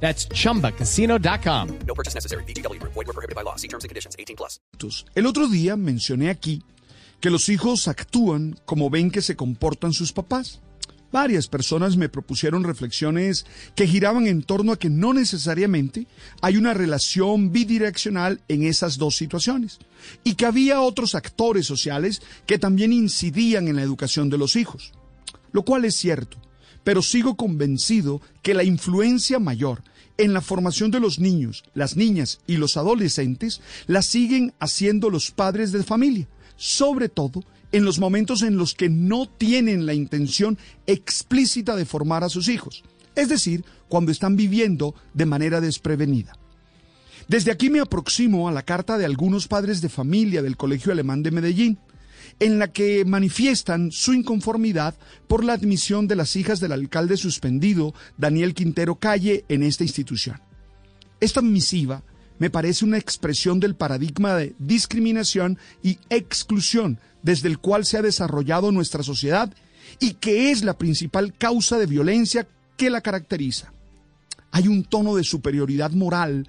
That's chumbacasino.com. No purchase necessary. BGW. Void were prohibited by law. See terms and conditions. 18 plus. El otro día mencioné aquí que los hijos actúan como ven que se comportan sus papás. Varias personas me propusieron reflexiones que giraban en torno a que no necesariamente hay una relación bidireccional en esas dos situaciones y que había otros actores sociales que también incidían en la educación de los hijos, lo cual es cierto pero sigo convencido que la influencia mayor en la formación de los niños, las niñas y los adolescentes la siguen haciendo los padres de familia, sobre todo en los momentos en los que no tienen la intención explícita de formar a sus hijos, es decir, cuando están viviendo de manera desprevenida. Desde aquí me aproximo a la carta de algunos padres de familia del Colegio Alemán de Medellín, en la que manifiestan su inconformidad por la admisión de las hijas del alcalde suspendido, Daniel Quintero Calle, en esta institución. Esta misiva me parece una expresión del paradigma de discriminación y exclusión desde el cual se ha desarrollado nuestra sociedad y que es la principal causa de violencia que la caracteriza. Hay un tono de superioridad moral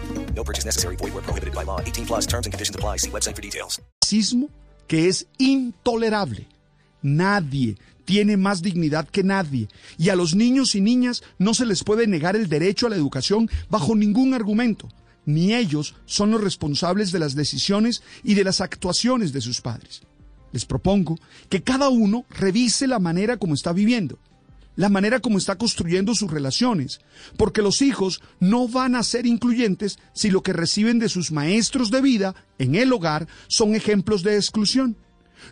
No purchase necessary. Void were prohibited by law. 18 plus terms and conditions apply. See website for details. racismo que es intolerable. Nadie tiene más dignidad que nadie y a los niños y niñas no se les puede negar el derecho a la educación bajo ningún argumento. Ni ellos son los responsables de las decisiones y de las actuaciones de sus padres. Les propongo que cada uno revise la manera como está viviendo, la manera como está construyendo sus relaciones, porque los hijos no van a ser incluyentes si lo que reciben de sus maestros de vida en el hogar son ejemplos de exclusión.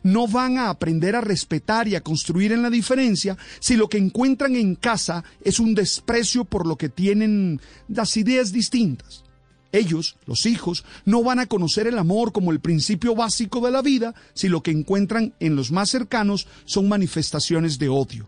No van a aprender a respetar y a construir en la diferencia si lo que encuentran en casa es un desprecio por lo que tienen las ideas distintas. Ellos, los hijos, no van a conocer el amor como el principio básico de la vida si lo que encuentran en los más cercanos son manifestaciones de odio.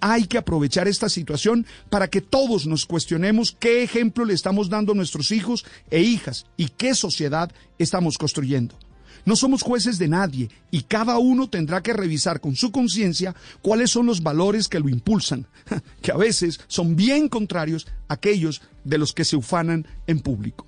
Hay que aprovechar esta situación para que todos nos cuestionemos qué ejemplo le estamos dando a nuestros hijos e hijas y qué sociedad estamos construyendo. No somos jueces de nadie y cada uno tendrá que revisar con su conciencia cuáles son los valores que lo impulsan, que a veces son bien contrarios a aquellos de los que se ufanan en público.